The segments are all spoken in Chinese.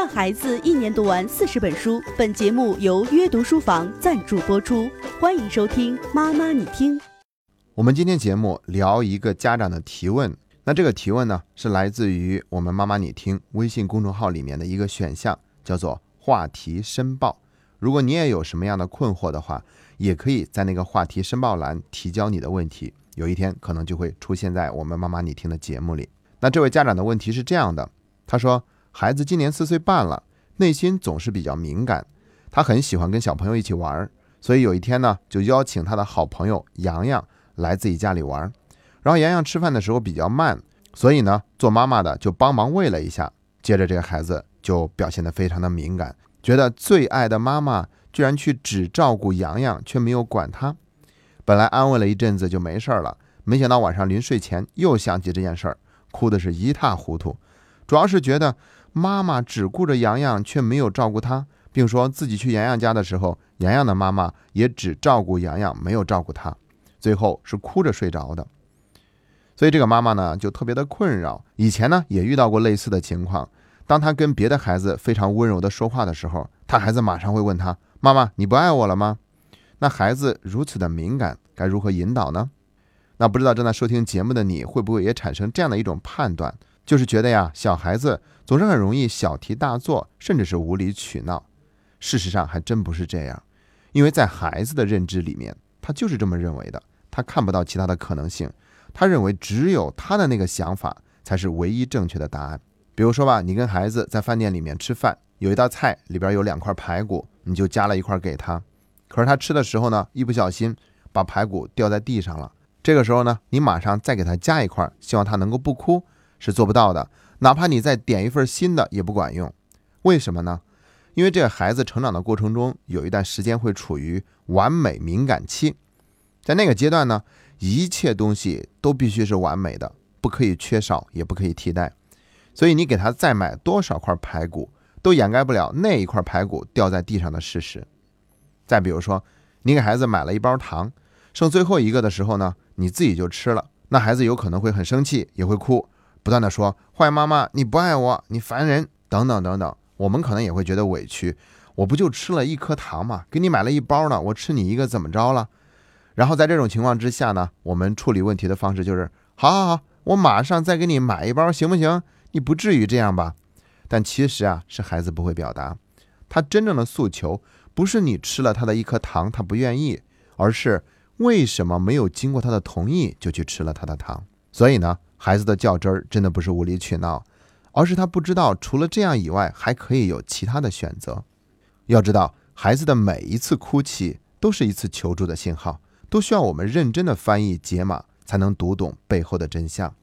让孩子一年读完四十本书。本节目由约读书房赞助播出，欢迎收听《妈妈你听》。我们今天节目聊一个家长的提问，那这个提问呢是来自于我们“妈妈你听”微信公众号里面的一个选项，叫做“话题申报”。如果你也有什么样的困惑的话，也可以在那个话题申报栏提交你的问题，有一天可能就会出现在我们“妈妈你听”的节目里。那这位家长的问题是这样的，他说：“孩子今年四岁半了，内心总是比较敏感，他很喜欢跟小朋友一起玩，所以有一天呢，就邀请他的好朋友洋洋来自己家里玩。然后洋洋吃饭的时候比较慢，所以呢，做妈妈的就帮忙喂了一下。接着这个孩子就表现得非常的敏感。”觉得最爱的妈妈居然去只照顾洋洋，却没有管他。本来安慰了一阵子就没事了，没想到晚上临睡前又想起这件事儿，哭的是一塌糊涂。主要是觉得妈妈只顾着洋洋，却没有照顾他，并说自己去洋洋家的时候，洋洋的妈妈也只照顾洋洋，没有照顾他。最后是哭着睡着的。所以这个妈妈呢，就特别的困扰。以前呢，也遇到过类似的情况。当他跟别的孩子非常温柔的说话的时候，他孩子马上会问他：“妈妈，你不爱我了吗？”那孩子如此的敏感，该如何引导呢？那不知道正在收听节目的你会不会也产生这样的一种判断，就是觉得呀，小孩子总是很容易小题大做，甚至是无理取闹。事实上还真不是这样，因为在孩子的认知里面，他就是这么认为的，他看不到其他的可能性，他认为只有他的那个想法才是唯一正确的答案。比如说吧，你跟孩子在饭店里面吃饭，有一道菜里边有两块排骨，你就夹了一块给他。可是他吃的时候呢，一不小心把排骨掉在地上了。这个时候呢，你马上再给他加一块，希望他能够不哭，是做不到的。哪怕你再点一份新的也不管用。为什么呢？因为这个孩子成长的过程中有一段时间会处于完美敏感期，在那个阶段呢，一切东西都必须是完美的，不可以缺少，也不可以替代。所以你给他再买多少块排骨，都掩盖不了那一块排骨掉在地上的事实。再比如说，你给孩子买了一包糖，剩最后一个的时候呢，你自己就吃了，那孩子有可能会很生气，也会哭，不断的说：“坏妈妈，你不爱我，你烦人，等等等等。”我们可能也会觉得委屈，我不就吃了一颗糖吗？给你买了一包呢，我吃你一个怎么着了？然后在这种情况之下呢，我们处理问题的方式就是：好好好，我马上再给你买一包，行不行？你不至于这样吧？但其实啊，是孩子不会表达，他真正的诉求不是你吃了他的一颗糖，他不愿意，而是为什么没有经过他的同意就去吃了他的糖？所以呢，孩子的较真儿真的不是无理取闹，而是他不知道除了这样以外还可以有其他的选择。要知道，孩子的每一次哭泣都是一次求助的信号，都需要我们认真的翻译解码，才能读懂背后的真相。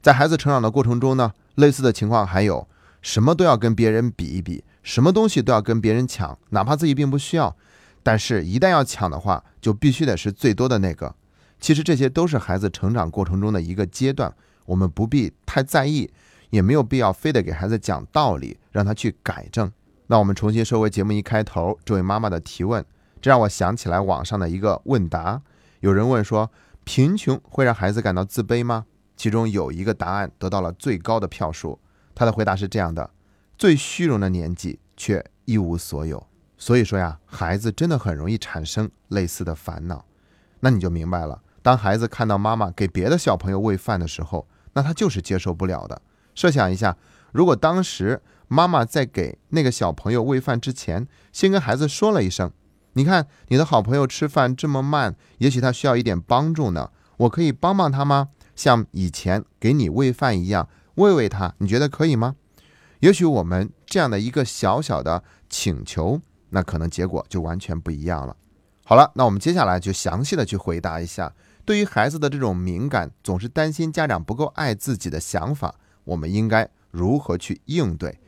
在孩子成长的过程中呢，类似的情况还有什么都要跟别人比一比，什么东西都要跟别人抢，哪怕自己并不需要，但是一旦要抢的话，就必须得是最多的那个。其实这些都是孩子成长过程中的一个阶段，我们不必太在意，也没有必要非得给孩子讲道理，让他去改正。那我们重新收回节目一开头这位妈妈的提问，这让我想起来网上的一个问答，有人问说：贫穷会让孩子感到自卑吗？其中有一个答案得到了最高的票数，他的回答是这样的：最虚荣的年纪却一无所有。所以说呀，孩子真的很容易产生类似的烦恼。那你就明白了，当孩子看到妈妈给别的小朋友喂饭的时候，那他就是接受不了的。设想一下，如果当时妈妈在给那个小朋友喂饭之前，先跟孩子说了一声：“你看你的好朋友吃饭这么慢，也许他需要一点帮助呢，我可以帮帮他吗？”像以前给你喂饭一样喂喂他，你觉得可以吗？也许我们这样的一个小小的请求，那可能结果就完全不一样了。好了，那我们接下来就详细的去回答一下，对于孩子的这种敏感，总是担心家长不够爱自己的想法，我们应该如何去应对？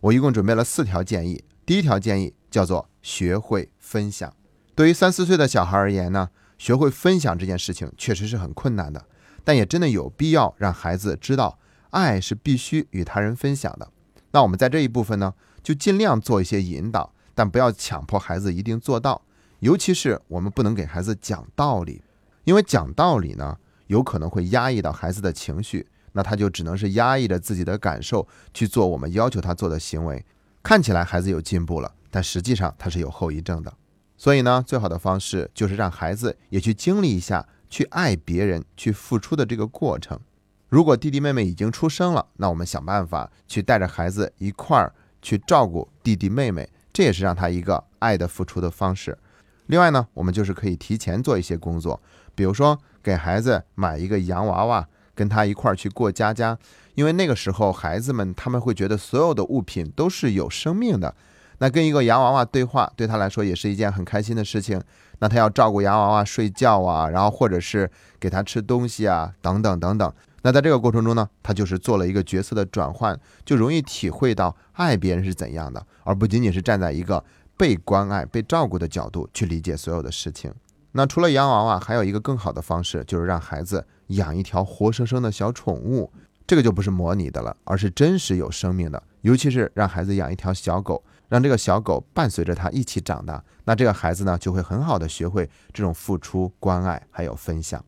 我一共准备了四条建议。第一条建议叫做学会分享。对于三四岁的小孩而言呢，学会分享这件事情确实是很困难的。但也真的有必要让孩子知道，爱是必须与他人分享的。那我们在这一部分呢，就尽量做一些引导，但不要强迫孩子一定做到。尤其是我们不能给孩子讲道理，因为讲道理呢，有可能会压抑到孩子的情绪，那他就只能是压抑着自己的感受去做我们要求他做的行为。看起来孩子有进步了，但实际上他是有后遗症的。所以呢，最好的方式就是让孩子也去经历一下去爱别人、去付出的这个过程。如果弟弟妹妹已经出生了，那我们想办法去带着孩子一块儿去照顾弟弟妹妹，这也是让他一个爱的付出的方式。另外呢，我们就是可以提前做一些工作，比如说给孩子买一个洋娃娃，跟他一块儿去过家家，因为那个时候孩子们他们会觉得所有的物品都是有生命的。那跟一个洋娃娃对话，对他来说也是一件很开心的事情。那他要照顾洋娃娃睡觉啊，然后或者是给他吃东西啊，等等等等。那在这个过程中呢，他就是做了一个角色的转换，就容易体会到爱别人是怎样的，而不仅仅是站在一个被关爱、被照顾的角度去理解所有的事情。那除了洋娃娃，还有一个更好的方式，就是让孩子养一条活生生的小宠物。这个就不是模拟的了，而是真实有生命的。尤其是让孩子养一条小狗。让这个小狗伴随着他一起长大，那这个孩子呢就会很好的学会这种付出、关爱还有分享。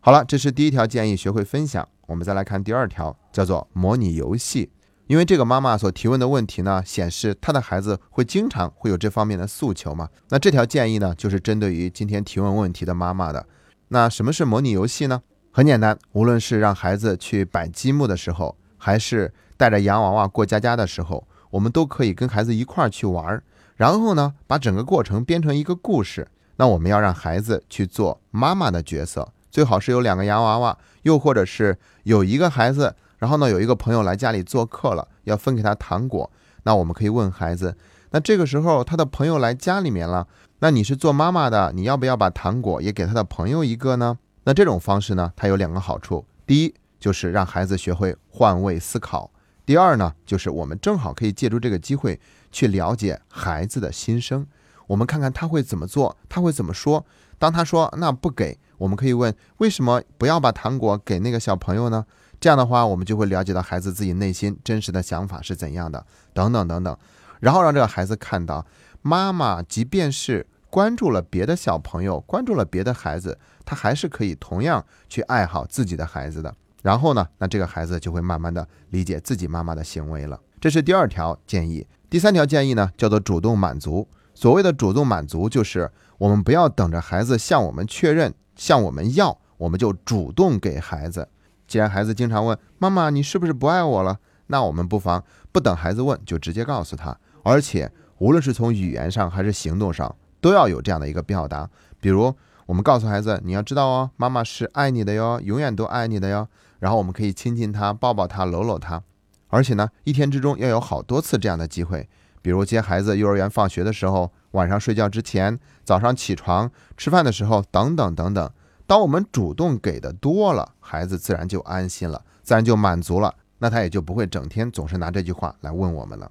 好了，这是第一条建议，学会分享。我们再来看第二条，叫做模拟游戏。因为这个妈妈所提问的问题呢，显示她的孩子会经常会有这方面的诉求嘛。那这条建议呢，就是针对于今天提问问题的妈妈的。那什么是模拟游戏呢？很简单，无论是让孩子去摆积木的时候，还是带着洋娃娃过家家的时候。我们都可以跟孩子一块儿去玩儿，然后呢，把整个过程编成一个故事。那我们要让孩子去做妈妈的角色，最好是有两个洋娃娃，又或者是有一个孩子，然后呢，有一个朋友来家里做客了，要分给他糖果。那我们可以问孩子，那这个时候他的朋友来家里面了，那你是做妈妈的，你要不要把糖果也给他的朋友一个呢？那这种方式呢，它有两个好处，第一就是让孩子学会换位思考。第二呢，就是我们正好可以借助这个机会去了解孩子的心声，我们看看他会怎么做，他会怎么说。当他说那不给，我们可以问为什么不要把糖果给那个小朋友呢？这样的话，我们就会了解到孩子自己内心真实的想法是怎样的，等等等等。然后让这个孩子看到，妈妈即便是关注了别的小朋友，关注了别的孩子，他还是可以同样去爱好自己的孩子的。然后呢，那这个孩子就会慢慢的理解自己妈妈的行为了。这是第二条建议。第三条建议呢，叫做主动满足。所谓的主动满足，就是我们不要等着孩子向我们确认、向我们要，我们就主动给孩子。既然孩子经常问妈妈你是不是不爱我了，那我们不妨不等孩子问，就直接告诉他。而且无论是从语言上还是行动上，都要有这样的一个表达。比如我们告诉孩子，你要知道哦，妈妈是爱你的哟，永远都爱你的哟。然后我们可以亲亲他，抱抱他，搂搂他，而且呢，一天之中要有好多次这样的机会，比如接孩子幼儿园放学的时候，晚上睡觉之前，早上起床吃饭的时候，等等等等。当我们主动给的多了，孩子自然就安心了，自然就满足了，那他也就不会整天总是拿这句话来问我们了。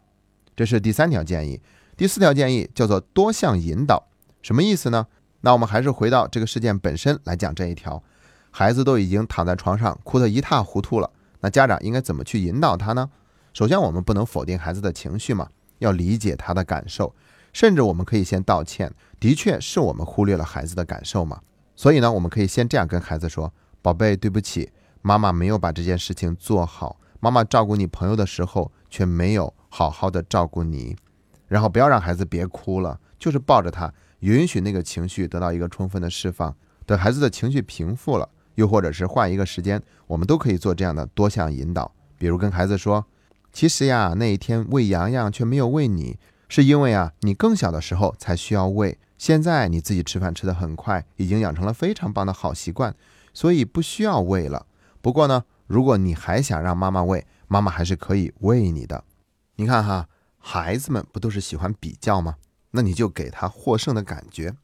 这是第三条建议。第四条建议叫做多项引导，什么意思呢？那我们还是回到这个事件本身来讲这一条。孩子都已经躺在床上哭得一塌糊涂了，那家长应该怎么去引导他呢？首先，我们不能否定孩子的情绪嘛，要理解他的感受，甚至我们可以先道歉，的确是我们忽略了孩子的感受嘛。所以呢，我们可以先这样跟孩子说：“宝贝，对不起，妈妈没有把这件事情做好，妈妈照顾你朋友的时候却没有好好的照顾你。”然后不要让孩子别哭了，就是抱着他，允许那个情绪得到一个充分的释放，等孩子的情绪平复了。又或者是换一个时间，我们都可以做这样的多项引导。比如跟孩子说：“其实呀，那一天喂洋洋却没有喂你，是因为啊，你更小的时候才需要喂。现在你自己吃饭吃得很快，已经养成了非常棒的好习惯，所以不需要喂了。不过呢，如果你还想让妈妈喂，妈妈还是可以喂你的。你看哈，孩子们不都是喜欢比较吗？那你就给他获胜的感觉。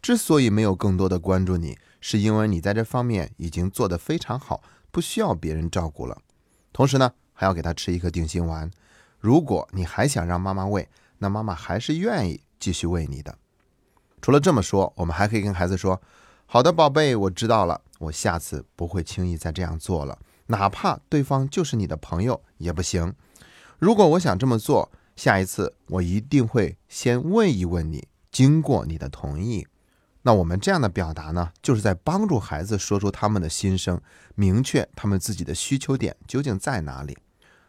之所以没有更多的关注你。”是因为你在这方面已经做得非常好，不需要别人照顾了。同时呢，还要给他吃一颗定心丸。如果你还想让妈妈喂，那妈妈还是愿意继续喂你的。除了这么说，我们还可以跟孩子说：“好的，宝贝，我知道了，我下次不会轻易再这样做了，哪怕对方就是你的朋友也不行。如果我想这么做，下一次我一定会先问一问你，经过你的同意。”那我们这样的表达呢，就是在帮助孩子说出他们的心声，明确他们自己的需求点究竟在哪里。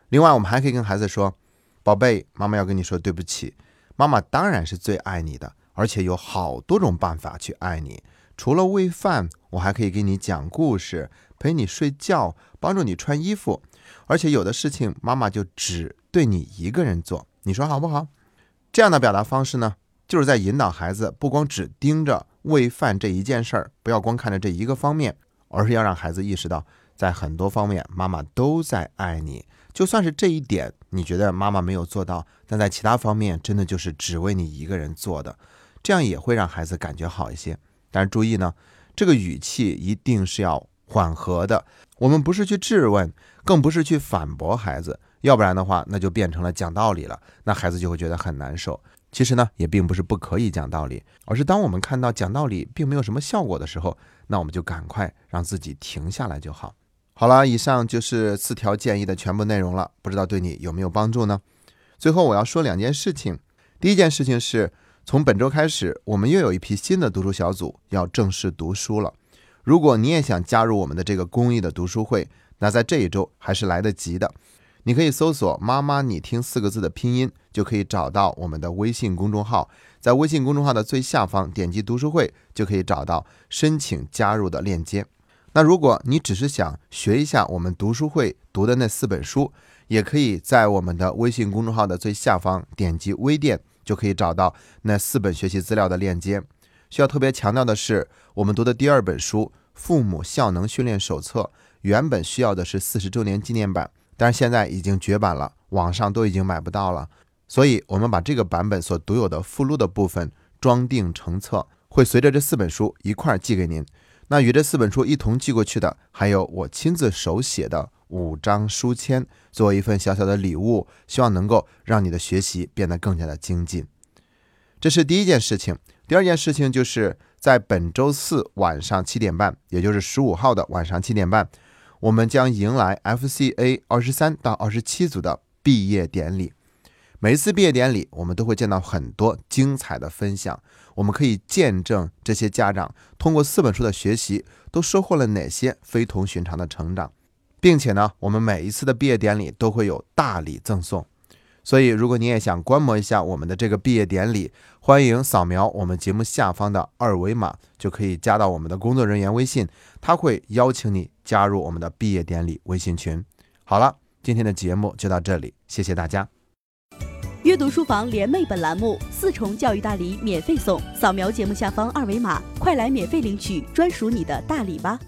另外，我们还可以跟孩子说：“宝贝，妈妈要跟你说对不起。妈妈当然是最爱你的，而且有好多种办法去爱你。除了喂饭，我还可以给你讲故事，陪你睡觉，帮助你穿衣服。而且有的事情，妈妈就只对你一个人做，你说好不好？这样的表达方式呢，就是在引导孩子，不光只盯着喂饭这一件事儿，不要光看着这一个方面，而是要让孩子意识到，在很多方面，妈妈都在爱你。就算是这一点你觉得妈妈没有做到，但在其他方面真的就是只为你一个人做的，这样也会让孩子感觉好一些。但是注意呢，这个语气一定是要缓和的。我们不是去质问，更不是去反驳孩子，要不然的话，那就变成了讲道理了，那孩子就会觉得很难受。其实呢，也并不是不可以讲道理，而是当我们看到讲道理并没有什么效果的时候，那我们就赶快让自己停下来就好。好了，以上就是四条建议的全部内容了，不知道对你有没有帮助呢？最后我要说两件事情。第一件事情是从本周开始，我们又有一批新的读书小组要正式读书了。如果你也想加入我们的这个公益的读书会，那在这一周还是来得及的。你可以搜索“妈妈你听”四个字的拼音，就可以找到我们的微信公众号。在微信公众号的最下方点击读书会，就可以找到申请加入的链接。那如果你只是想学一下我们读书会读的那四本书，也可以在我们的微信公众号的最下方点击微店，就可以找到那四本学习资料的链接。需要特别强调的是，我们读的第二本书《父母效能训练手册》，原本需要的是四十周年纪念版，但是现在已经绝版了，网上都已经买不到了。所以，我们把这个版本所独有的附录的部分装订成册，会随着这四本书一块儿寄给您。那与这四本书一同寄过去的，还有我亲自手写的五张书签，作为一份小小的礼物，希望能够让你的学习变得更加的精进。这是第一件事情。第二件事情就是在本周四晚上七点半，也就是十五号的晚上七点半，我们将迎来 FCA 二十三到二十七组的毕业典礼。每一次毕业典礼，我们都会见到很多精彩的分享。我们可以见证这些家长通过四本书的学习，都收获了哪些非同寻常的成长，并且呢，我们每一次的毕业典礼都会有大礼赠送。所以，如果你也想观摩一下我们的这个毕业典礼，欢迎扫描我们节目下方的二维码，就可以加到我们的工作人员微信，他会邀请你加入我们的毕业典礼微信群。好了，今天的节目就到这里，谢谢大家。阅读书房联袂本栏目四重教育大礼免费送，扫描节目下方二维码，快来免费领取专属你的大礼吧！